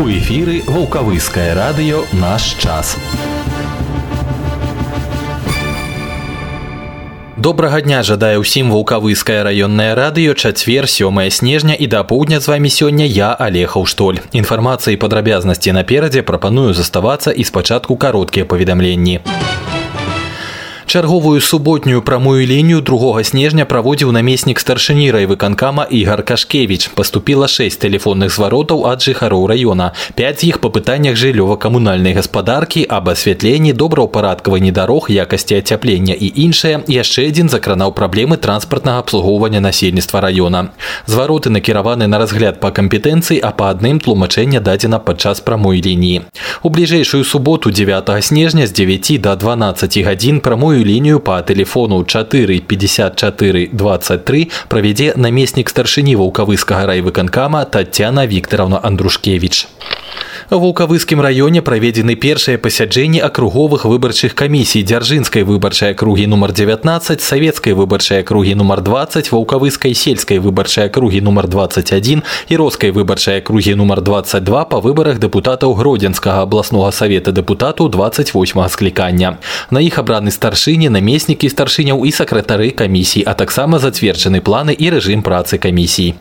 У эфіры вулкавыскае радыё наш час. Добрага дня жадае ўсім вулкавыскае раённае радыё чацвер сёмае снежня і да поўдня з вами сёння я алехаў штоль. Інфармацыі падрабязнасці наперадзе прапаную заставацца і спачатку кароткія паведамленні. Чарговую суботнюю прамую лінію 2 снежня праводзіў намеснік старшыні райвыканкама Ігар Кашкевіч. Паступіла 6 тэлефонных зваротаў ад жыхароў раёна. 5 з іх па пытаннях жыллёва-камунальнай гаспадаркі, аб асвятленні, добраўпарадкаванні дарог, якасці ацяплення і іншае. Яшчэ адзін закранаў праблемы транспартнага абслугоўвання насельніцтва раёна. Звароты накіраваны на разгляд па кампетэнцыі, а па адным тлумачэння дадзена падчас прамой лініі. У бліжэйшую суботу 9 снежня з 9 до 12 гадзін прамую гарячую лінію па тэлефону 4 54 23 правядзе намеснік старшыні ваўкавыскага райвыканкама Татяна Вікторовна Андрушкевич. В Вулкавыскім раёне праведзены першыя пасяджэнні акруговых выбарчых камісій дзяржынскай выбарчай акругі нумар 19, савецкай выбарчай акругі нумар 20, ваўкавыскай сельскай выбарчай акругі нумар 21 і роскай выбарчай акругі нумар 22 па выбарах дэпутатаў гродзенскага абласнога савета дэпутату 28 склікання. На іх абраны старшыні, намеснікі старшыняў і сакратары камісій, а таксама зацверджаны планы і рэжым працы камісій.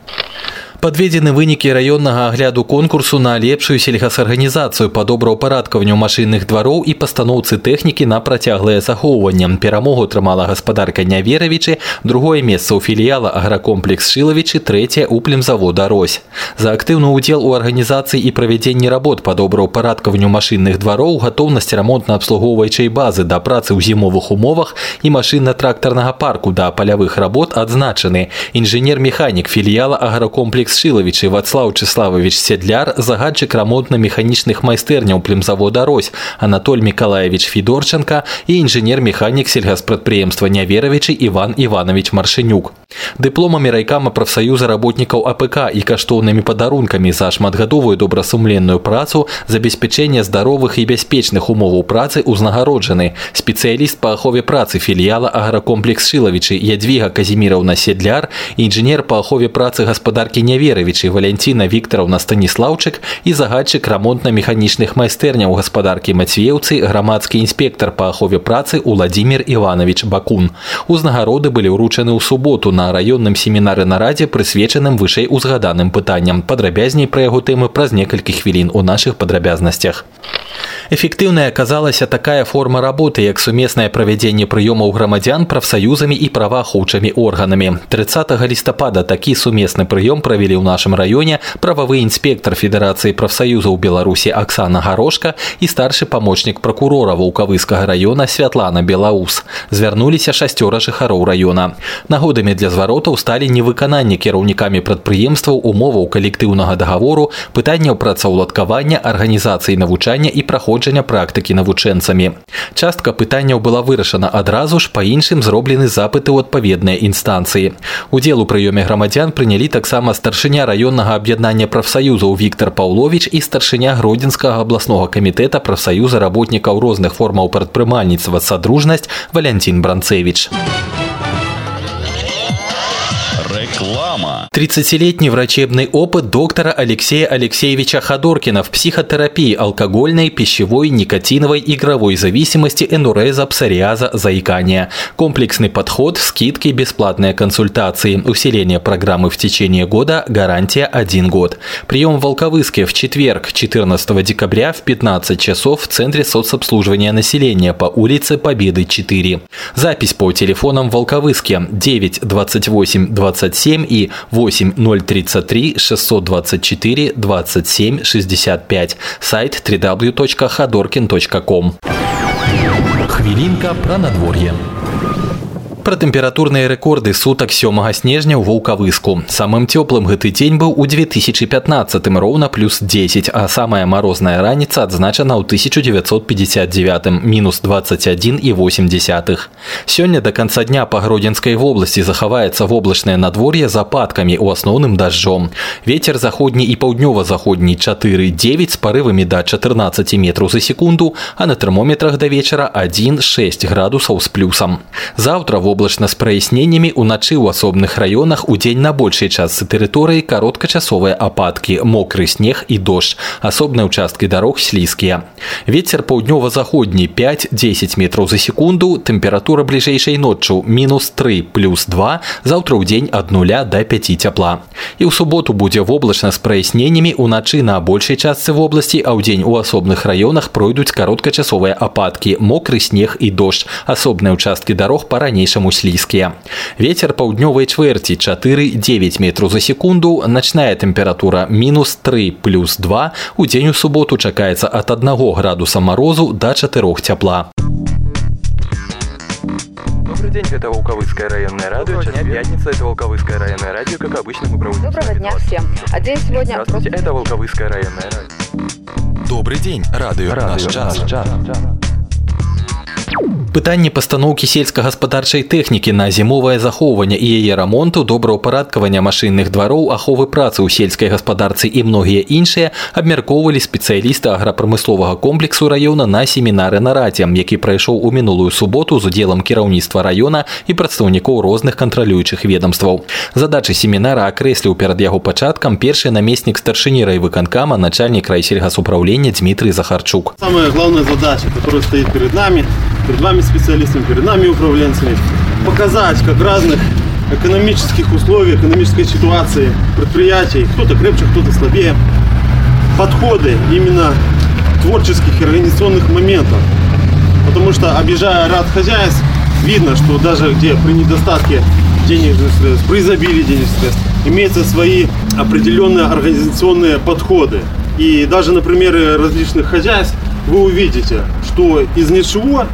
Подведены вынікі раённага агляду конкурсу на лепшую сельгасарганізацыю па добраўпарадкаванню машынных двароў і пастаноўцы тэхнікі на працяглае захоўванне. Перамогу атрымала гаспадарка Няверавічы, другое месца ў філіяла агракомплекс Шылавічы, трэцяе у племзавода Рось. За актыўны ўдзел у арганізацыі і правядзенні работ па добраўпарадкаванню машынных двароў, гатоўнасць рамонтна-абслугоўваючай базы да працы ў зімовых умовах і машынна-трактарнага парку да палявых работ адзначаны. Інжынер-механік філіяла агракомплекс Алекс Шилович и Вацлав Числавович Седляр, загадчик рамонтно-механічных майстэрняў племзавода Рось, Анатоль Миколаевич Федорченко и инженер-механик сельгаспрадпрыемства Няверовичи Иван Иванович Маршинюк. Дыпломамі райкама прафсаюза работнікаў АПК і каштоўнымі падарункамі за шматгадовую добрасумленную працу, забеспячэнне здаровых і бяспечных умоваў працы ўзнагароджаны. Спецыяліст па ахове працы філіяла агракомплекс Шиловичы Ядвіга Казіміраўна Седляр, інжынер па ахове працы гаспадаркі Няверовичи Веравічы Валянціна Віктараўна Станіслаўчык і загадчык рамонтна-механічных майстэрняў гаспадаркі Мацвеўцы, грамадскі інспектар па ахове працы Уладзімир Іванович Бакун. Узнагароды былі ўручаны ў суботу на раённым семінары нарадзе, прысвечаным вышэй узгаданым пытанням. Падрабязней пра яго тэмы праз некалькі хвілін у нашых падрабязнасцях. Эфектыўнай аказалася такая форма работы, як сумеснае правядзенне прыёмаў грамадзян прафсаюзамі і праваахоўчымі органамі. 30 лістапада такі сумесны прыём правялі правялі ў нашым раёне прававы інспектор федэрацыі прафсаюзаў беларусі Аксана гарошка і старшы памочнік пракурора вулкавыскага раёна святлана белаус. Звярнуліся шасцёра жыхароў раёна. Нагодамі для зваротаў сталі невыкананне кіраўнікамі прадпрыемстваў умоваў калектыўнага дагавору пытанняў працаўладкавання арганізацыі навучання і праходжання практыкі навучэнцамі. Частка пытанняў была вырашана адразу ж па іншым зроблены запыты ў адпаведныя інстанцыі. Удзел у прыёме грамадзян прынялі таксама старшы старшыня раённага аб'яднання прафсаюзаў Віктор Паўлович і старшыня гродзенскага абласнога камітэта прафсаюза работнікаў розных формаў прадпрымальніцтва садружнасць Валянцін Бранцевич. Реклама. 30-летний врачебный опыт доктора Алексея Алексеевича Ходоркина в психотерапии алкогольной, пищевой, никотиновой, игровой зависимости, энуреза, псориаза, заикания. Комплексный подход, скидки, бесплатные консультации, усиление программы в течение года, гарантия 1 год. Прием в Волковыске в четверг, 14 декабря в 15 часов в Центре соцобслуживания населения по улице Победы 4. Запись по телефонам Волковыске 9 28 27 и 8 033 624 27 65. Сайт www.ходоркин.ком. Хвилинка про надворье. Пра тэмпературныя рэкорды сутак сёмага снежня ў вулкавыску. Самым цёплым гэты дзень быў у 2015 роўна плюс 10, а самая марозная раніца адзначана ў 1959 мінус 21,8. Сёння да канца дня па гродзенскай вобласці захаваецца воблачнае надвор'е з ападкамі у асноўным дажджом. Вецер заходні і паўднёва-заходні 4,9 з парывамі да 14 метраў за секунду, а на тэрмометрах да вечара 1,6 градусаў з плюсам. Заўтра воблачна з праясненнямі уначы ў асобных раёнах удзень на большай частцы тэрыторыі кароткачасовыя ападкі мокры снег і дождж асобныя участкі дарог слізкія ветер паўднёва-заходні 5-10 метров за секунду тэмпература бліжэйшай ноччу мінус 3 плюс 2 заўтра ў дзень ад нуля до 5 цяпла і ў суботу будзе воблачна з праясненнямі уначы на большай частцы вобласці а ўдзень у асобных раёнах пройдуць кароткачасовыя ападкі мокры снег і дождж асобныя участкі дарог по-ранейшаму слізкія ветер паўднёвай чвэрці 4-9 метров за секунду начная тэмпература мінус 3 плюс 2 у дзень у суботу чакаецца ад 1 градуса морозу до 4 цяпла Добрый день, это Волковыцкое районное радио. Сейчас пятница, это Волковыцкое районное радио. Как обычно, мы проводим... Доброго дня всем. А день сегодня... Здравствуйте, это Волковыцкое районное радио. Добрый день, радыё, Радио наш час. «Наш час». Пытанне пастаноўкі сельскагаспадарчай тэхнікі на зімовае захоўванне і яе рамонту, добраўпарадкавання машынных двароў, аховы працы ў сельскай гаспадарцы і многія іншыя абмяркоўвалі спецыялісты аграпрамысловага комплексу раёна на семінары нарадзе, які прайшоў у мінулую суботу з удзелам кіраўніцтва раёна і прадстаўнікоў розных кантралюючых ведомстваў. Задачы семінара акрэсліў перад яго пачаткам першы намеснік старшыні райвыканкама начальнік райсельгасуправлення Дмітрый Захарчук. Самая главная задача, которая стоит перед нами, перед вами специалистами, перед нами управленцами, показать, как в разных экономических условиях, экономической ситуации предприятий, кто-то крепче, кто-то слабее, подходы именно творческих и организационных моментов. Потому что, объезжая ряд хозяйств, видно, что даже где при недостатке денежных средств, при изобилии денежных средств, имеются свои определенные организационные подходы. И даже на примере различных хозяйств вы увидите, что из ничего,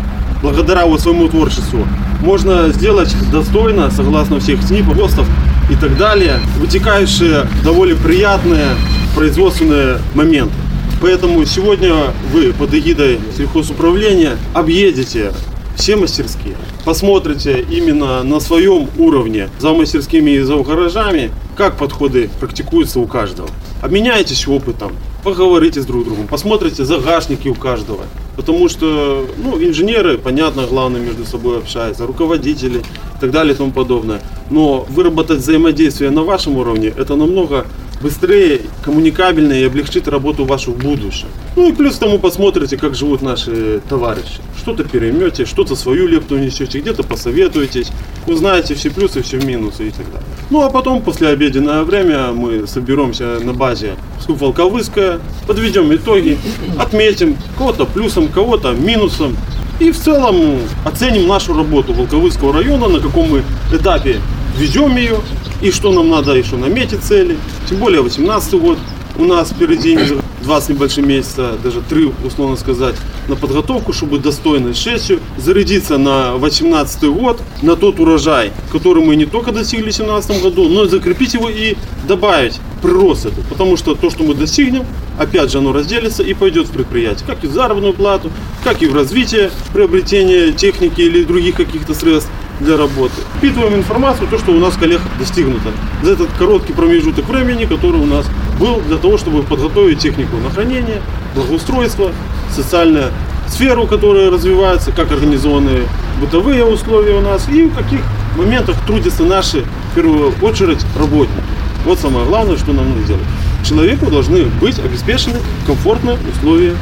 благодаря вот своему творчеству, можно сделать достойно, согласно всех СНИПов, ГОСТов и так далее, вытекающие довольно приятные производственные моменты. Поэтому сегодня вы под эгидой сельхозуправления объедете все мастерские, посмотрите именно на своем уровне за мастерскими и за гаражами, как подходы практикуются у каждого. Обменяйтесь опытом, поговорите с друг другом, посмотрите загашники у каждого. Потому что ну, инженеры, понятно, главное между собой общаются, руководители и так далее и тому подобное. Но выработать взаимодействие на вашем уровне, это намного быстрее, коммуникабельнее и облегчит работу вашу в будущем. Ну и плюс к тому посмотрите, как живут наши товарищи. Что-то переймете, что-то свою лепту несете, где-то посоветуетесь, узнаете все плюсы, все минусы и так далее. Ну а потом, после обеденное время, мы соберемся на базе Скуп Волковыская, подведем итоги, отметим кого-то плюсом, кого-то минусом. И в целом оценим нашу работу Волковыского района, на каком мы этапе ведем ее, и что нам надо еще наметить цели. Тем более 18 год у нас впереди 20 небольших месяца, даже 3, условно сказать, на подготовку, чтобы достойно сессию зарядиться на 18 год, на тот урожай, который мы не только достигли в 2017 году, но и закрепить его и добавить прирост этот. Потому что то, что мы достигнем, опять же оно разделится и пойдет в предприятие. Как и в заработную плату, как и в развитие приобретения техники или других каких-то средств для работы. Впитываем информацию, то, что у нас коллег достигнуто за этот короткий промежуток времени, который у нас был для того, чтобы подготовить технику на хранение, благоустройство, социальную сферу, которая развивается, как организованные бытовые условия у нас и в каких моментах трудятся наши, в первую очередь, работники. Вот самое главное, что нам нужно делать. Человеку должны быть обеспечены комфортные условия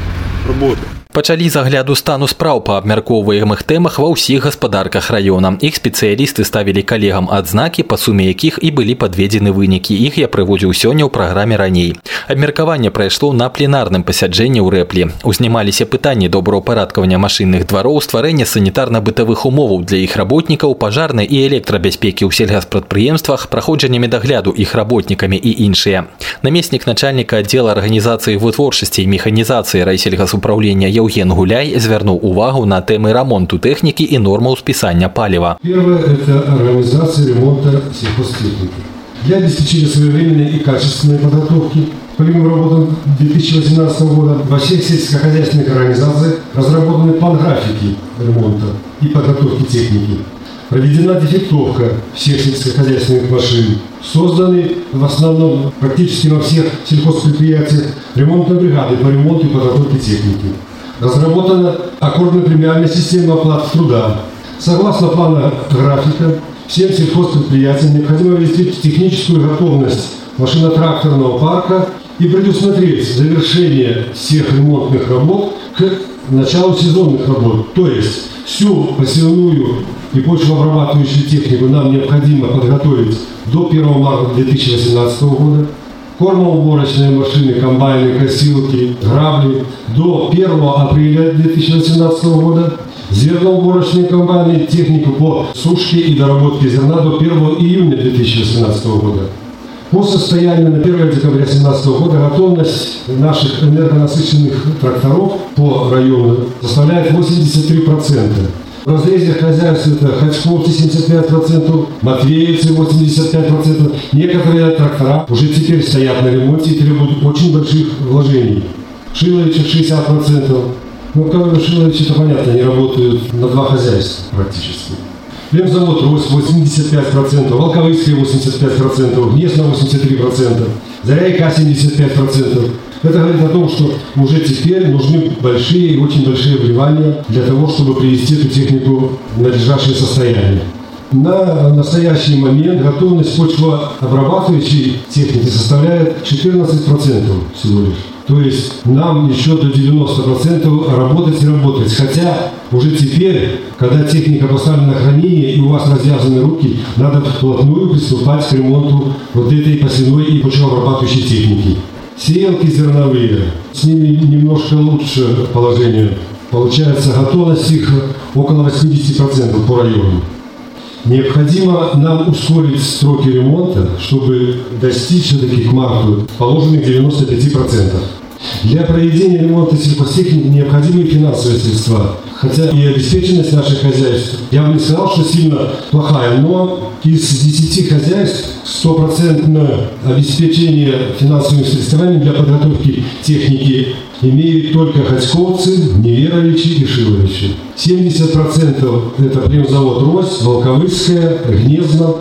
работы. Пачалі з агляду стану спраў па абмяркоўваемых тэмах ва ўсіх гаспадарках раёна. Іх спецыялісты ставілі калегам адзнакі, па суме якіх і былі падведзены вынікі. Іх я прыводзіў сёння ў праграме раней. Абмеркаванне прайшло на пленарным пасяджэнні ў рэплі. Узнімаліся пытанні добраўпарадкавання машынных двароў, стварэння санітарна-бытавых умоваў для іх работнікаў, пажарнай і электрабяспекі ў сельгаспрадпрыемствах, праходжання медагляду іх работнікамі і іншыя. Намеснік начальніка аддзела арганізацыі вытворчасці і механізацыі райсельгасуправлення Евген Гуляй звярнуў увагу на тэмы рамонту тэхнікі і нормаў спісання паліва. Первое – это организация ремонта сельхозтехники. Для обеспечения своевременной и качественной подготовки помимо работы 2018 года во всех сельскохозяйственных организациях разработаны план графики ремонта и подготовки техники. Проведена дефектовка всех сельскохозяйственных машин. Созданы в основном практически во всех сельхозпредприятиях ремонтные бригады по ремонту и подготовке техники. Разработана аккордно-премиальная система оплаты труда. Согласно плану графика, всем сельхозпредприятиям необходимо обеспечить техническую готовность машино-тракторного парка и предусмотреть завершение всех ремонтных работ к началу сезонных работ. То есть всю посевную и почвообрабатывающую технику нам необходимо подготовить до 1 марта 2018 года. Кормоуборочные машины, комбайны, косилки, грабли до 1 апреля 2018 года. Зерноуборочные комбайны, технику по сушке и доработке зерна до 1 июня 2018 года. По состоянию на 1 декабря 2017 года готовность наших энергонасыщенных тракторов по району составляет 83%. В разрезе хозяйств это Хачковцы 75%, Матвеевцы 85%. Некоторые трактора уже теперь стоят на ремонте и требуют очень больших вложений. Шиловича 60%. Ну, как Шиловичи, это понятно, они работают на два хозяйства практически. Хлебзавод рос 85%, Волковыцкая 85%, Гнесна 83%, Заряйка 75%. Это говорит о том, что уже теперь нужны большие и очень большие вливания для того, чтобы привести эту технику в надлежащее состояние. На настоящий момент готовность почвообрабатывающей техники составляет 14% всего лишь. То есть нам еще до 90% работать и работать. Хотя уже теперь, когда техника поставлена на хранение и у вас развязаны руки, надо вплотную приступать к ремонту вот этой посевной и почвообрабатывающей техники. Сеялки зерновые, с ними немножко лучше положение. Получается готовность их около 80% по району. Необходимо нам ускорить сроки ремонта, чтобы достичь все-таки к марту положенных 95%. Для проведения ремонта сельхозтехники необходимы финансовые средства. Хотя и обеспеченность наших хозяйств, я бы не сказал, что сильно плохая, но из 10 хозяйств стопроцентное обеспечение финансовыми средствами для подготовки техники имеют только Ходьковцы, Неверовичи и Шиловичи. 70% это премзавод «Рось», Волковыцкая, Гнезно,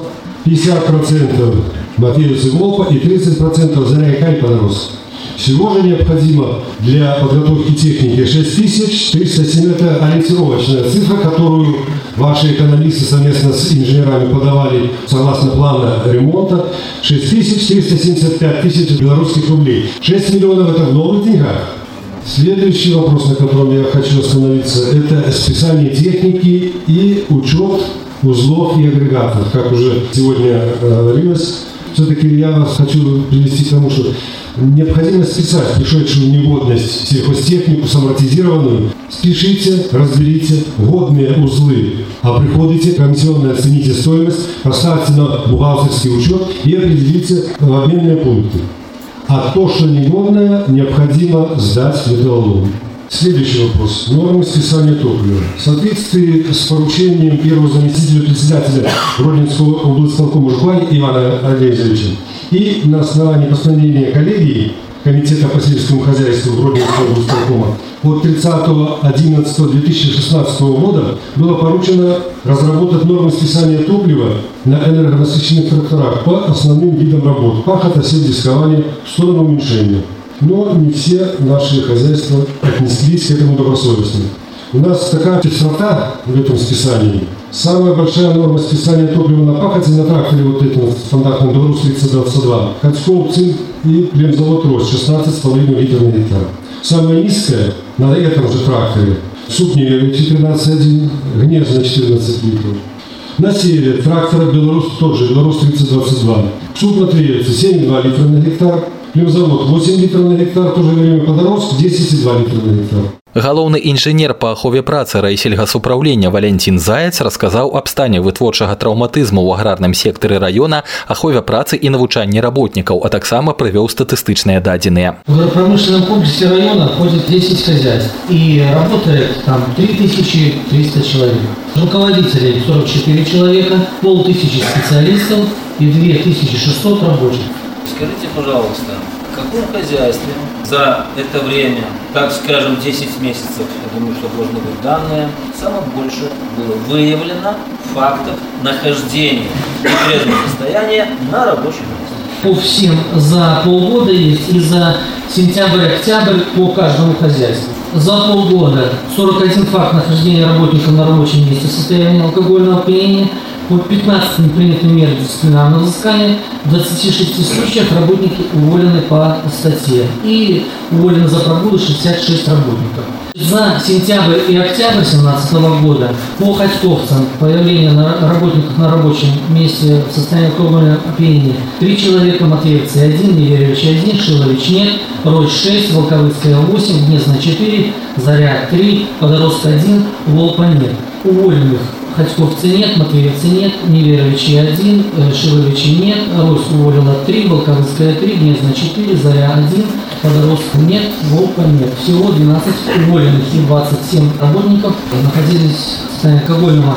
50% Матвеевцы Волпа и 30% Заря и Подорос. Всего же необходимо для подготовки техники 6307. Это ориентировочная цифра, которую ваши экономисты совместно с инженерами подавали согласно плана ремонта. 6475 тысяч белорусских рублей. 6 миллионов это в новых деньгах. Следующий вопрос, на котором я хочу остановиться, это списание техники и учет узлов и агрегатов. Как уже сегодня говорилось, все-таки я вас хочу привести к тому, что необходимо списать пришедшую негодность сельхозтехнику самортизированную. Спешите, разберите годные узлы, а приходите, комиссионно оцените стоимость, поставьте на бухгалтерский учет и определите обменные пункты а то, что негодное, необходимо сдать в металлолом. Следующий вопрос. Нормы списания топлива. В соответствии с поручением первого заместителя председателя Родинского облсполкома Жуклани Ивана Олеговича и на основании постановления коллегии Комитета по сельскому хозяйству Гродненского облсполкома от 30.11.2016 года было поручено разработать нормы списания топлива на энергонасыщенных тракторах по основным видам работ – пахота, сеть дискования в сторону уменьшения. Но не все наши хозяйства отнеслись к этому добросовестно. У нас такая частота в этом списании. Самая большая норма списания топлива на пахоте на тракторе вот этим стандартным Беларусь 3022. Ходсков, цинк и племзавод Рос 16,5 литров на гектар. Самая низкая на этом же тракторе Супневе 14,1, Гнезно 14 литров. На севере трактора Беларусь тоже, Беларусь 3022. Суп на Триевце 7,2 литра на гектар. Племзавод 8 литров на гектар, тоже время Подорожск 10,2 литра на гектар. Галоўны інжынер па ахове працы райсельгасуправлення Валентин Заяц расказаў аб стане вытворчага траўматызму ў аграрным сектары района, ахове працы і навучанні работнікаў, а таксама прывёў статыстычныя дадзеныя. В агропромышленном комплексе района входит 10 хозяйств и работает там 3300 человек. Руководителей 44 человека, полтысячи специалистов и 2600 рабочих. Скажите, пожалуйста, в каком хозяйстве за это время, так скажем, 10 месяцев, я думаю, что должны быть данные, самое больше было выявлено фактов нахождения в нетрезвом состоянии на рабочем месте? по всем за полгода есть и за сентябрь-октябрь по каждому хозяйству. За полгода 41 факт нахождения работника на рабочем месте в состоянии алкогольного опьянения, по 15 приняты меры дисциплинарного взыскания, в 26 случаях работники уволены по статье и уволены за прогулы 66 работников. За сентябрь и октябрь 2017 года по Ходьковцам появление на работников на рабочем месте в состоянии алкогольного опьянения три человека, Матвеевцы один, Неверевич один, Шилович нет, Рой 6, Волковыцкая 8, Гнезна 4, Заря 3, Подорожка 1, Волпа нет. Уволенных Ходьковцы нет, Матвеевцы нет, Неверовичи 1, Шиловичи нет, Рось уволила 3, Волковыцкая 3, Гнезна 4, Заря 1, Подорожка нет, Волка нет. Всего 12 уволенных и 27 работников находились в состоянии алкогольного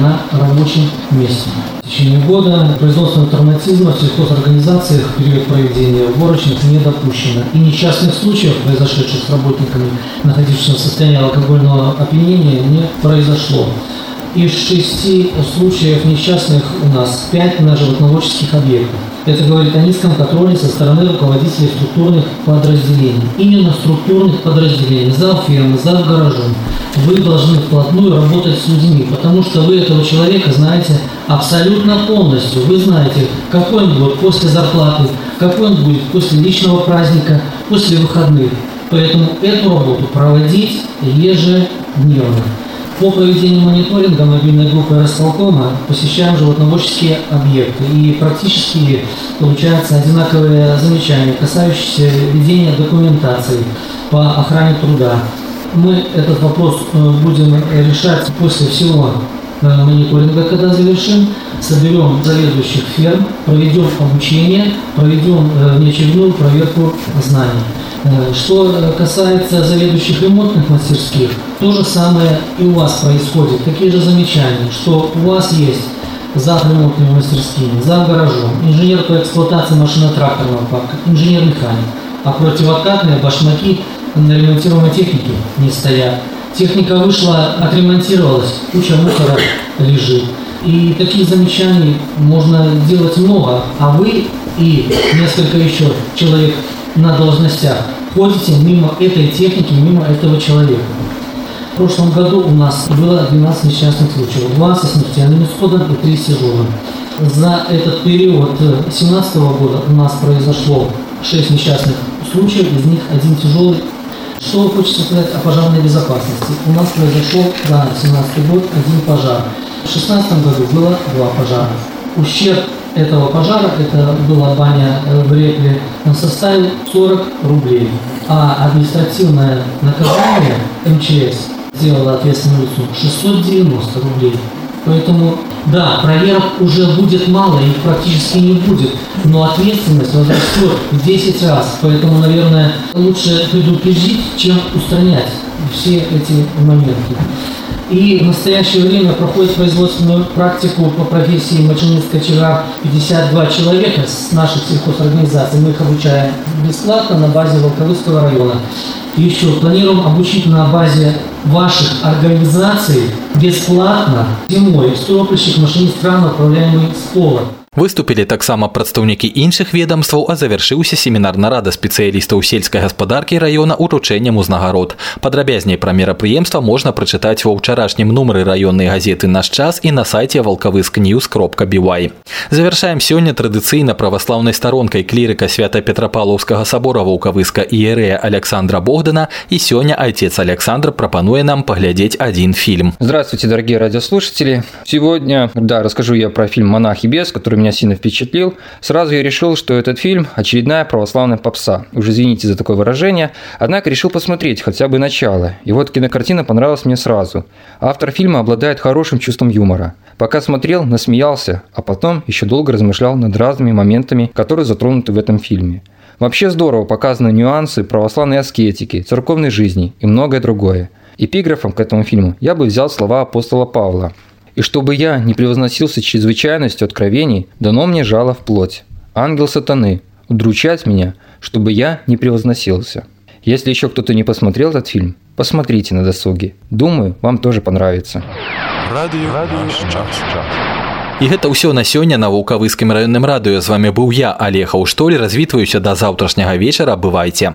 на рабочем месте. В течение года производство травматизма в сельхозорганизациях в период проведения уборочных не допущено. И несчастных случаев, произошедших с работниками, находившимися в состоянии алкогольного опьянения, не произошло. Из шести случаев несчастных у нас пять на животноводческих объектах. Это говорит о низком контроле со стороны руководителей структурных подразделений. Именно структурных подразделений, зал фирмы, зал гаражом. Вы должны вплотную работать с людьми, потому что вы этого человека знаете абсолютно полностью. Вы знаете, какой он будет после зарплаты, какой он будет после личного праздника, после выходных. Поэтому эту работу проводить ежедневно. По проведению мониторинга мобильной группы Росполкома посещаем животноводческие объекты и практически получаются одинаковые замечания, касающиеся ведения документации по охране труда. Мы этот вопрос э, будем решать после всего э, мониторинга, когда завершим, соберем заведующих ферм, проведем обучение, проведем э, внеочередную проверку знаний. Что касается заведующих ремонтных мастерских, то же самое и у вас происходит. Такие же замечания, что у вас есть за ремонтными мастерскими, за гаражом, инженер по эксплуатации машино-тракторного парка, инженер-механик, а противокатные башмаки на ремонтируемой технике не стоят. Техника вышла, отремонтировалась, куча мусора лежит. И таких замечаний можно делать много, а вы и несколько еще человек на должностях ходите мимо этой техники, мимо этого человека. В прошлом году у нас было 12 несчастных случаев, 2 со смертельным исходом и 3 с. За этот период 2017 года у нас произошло 6 несчастных случаев, из них один тяжелый. Что хочется сказать о пожарной безопасности? У нас произошел за 2017 год один пожар. В 2016 году было два пожара. Ущерб этого пожара, это была баня в Репле, составил 40 рублей. А административное наказание МЧС сделала ответственную лицу 690 рублей. Поэтому, да, проверок уже будет мало, их практически не будет, но ответственность возрастет в 10 раз. Поэтому, наверное, лучше предупредить, чем устранять все эти моменты. И в настоящее время проходит производственную практику по профессии машинист-кочегар 52 человека с наших сельхозорганизаций. Мы их обучаем бесплатно на базе Волковыцкого района. Еще планируем обучить на базе ваших организаций бесплатно зимой стропольщик машинист крана, управляемый с пола. Выступілі таксама прадстаўнікі іншых ведомстваў, а завяршыўся семінар нарада спецыялістаў сельскай гаспадаркі раёна уручэннем узнагарод. Падрабязней пра мерапрыемства можна прачытаць ва ўчарашнім нумары раённай газеты наш час і на сайце валкавыскньюз кропка бівай. Завяршаем сёння традыцыйна праваслаўнай старонкай клірыка свята петрапалаўскага сабора ваўкавыска іерэя Александра Богдана і сёння айцец Александр прапануе нам паглядзець один фильм. Здравствуйте, дорогие радиослушатели. Сегодня, да, расскажу я про фильм «Монах и бес», который меня сильно впечатлил, сразу я решил, что этот фильм – очередная православная попса. Уж извините за такое выражение, однако решил посмотреть хотя бы начало. И вот кинокартина понравилась мне сразу. Автор фильма обладает хорошим чувством юмора. Пока смотрел, насмеялся, а потом еще долго размышлял над разными моментами, которые затронуты в этом фильме. Вообще здорово показаны нюансы православной аскетики, церковной жизни и многое другое. Эпиграфом к этому фильму я бы взял слова апостола Павла – и чтобы я не превозносился чрезвычайностью откровений, дано мне жало в плоть. Ангел сатаны, удручать меня, чтобы я не превозносился. Если еще кто-то не посмотрел этот фильм, посмотрите на досуге. Думаю, вам тоже понравится. Радио, Радио І гэта ўсё на сёння на вулкавыскім раённым радыё з вами быў я Алег Аўштоль развітваюся да заўтрашняга вечара бывайце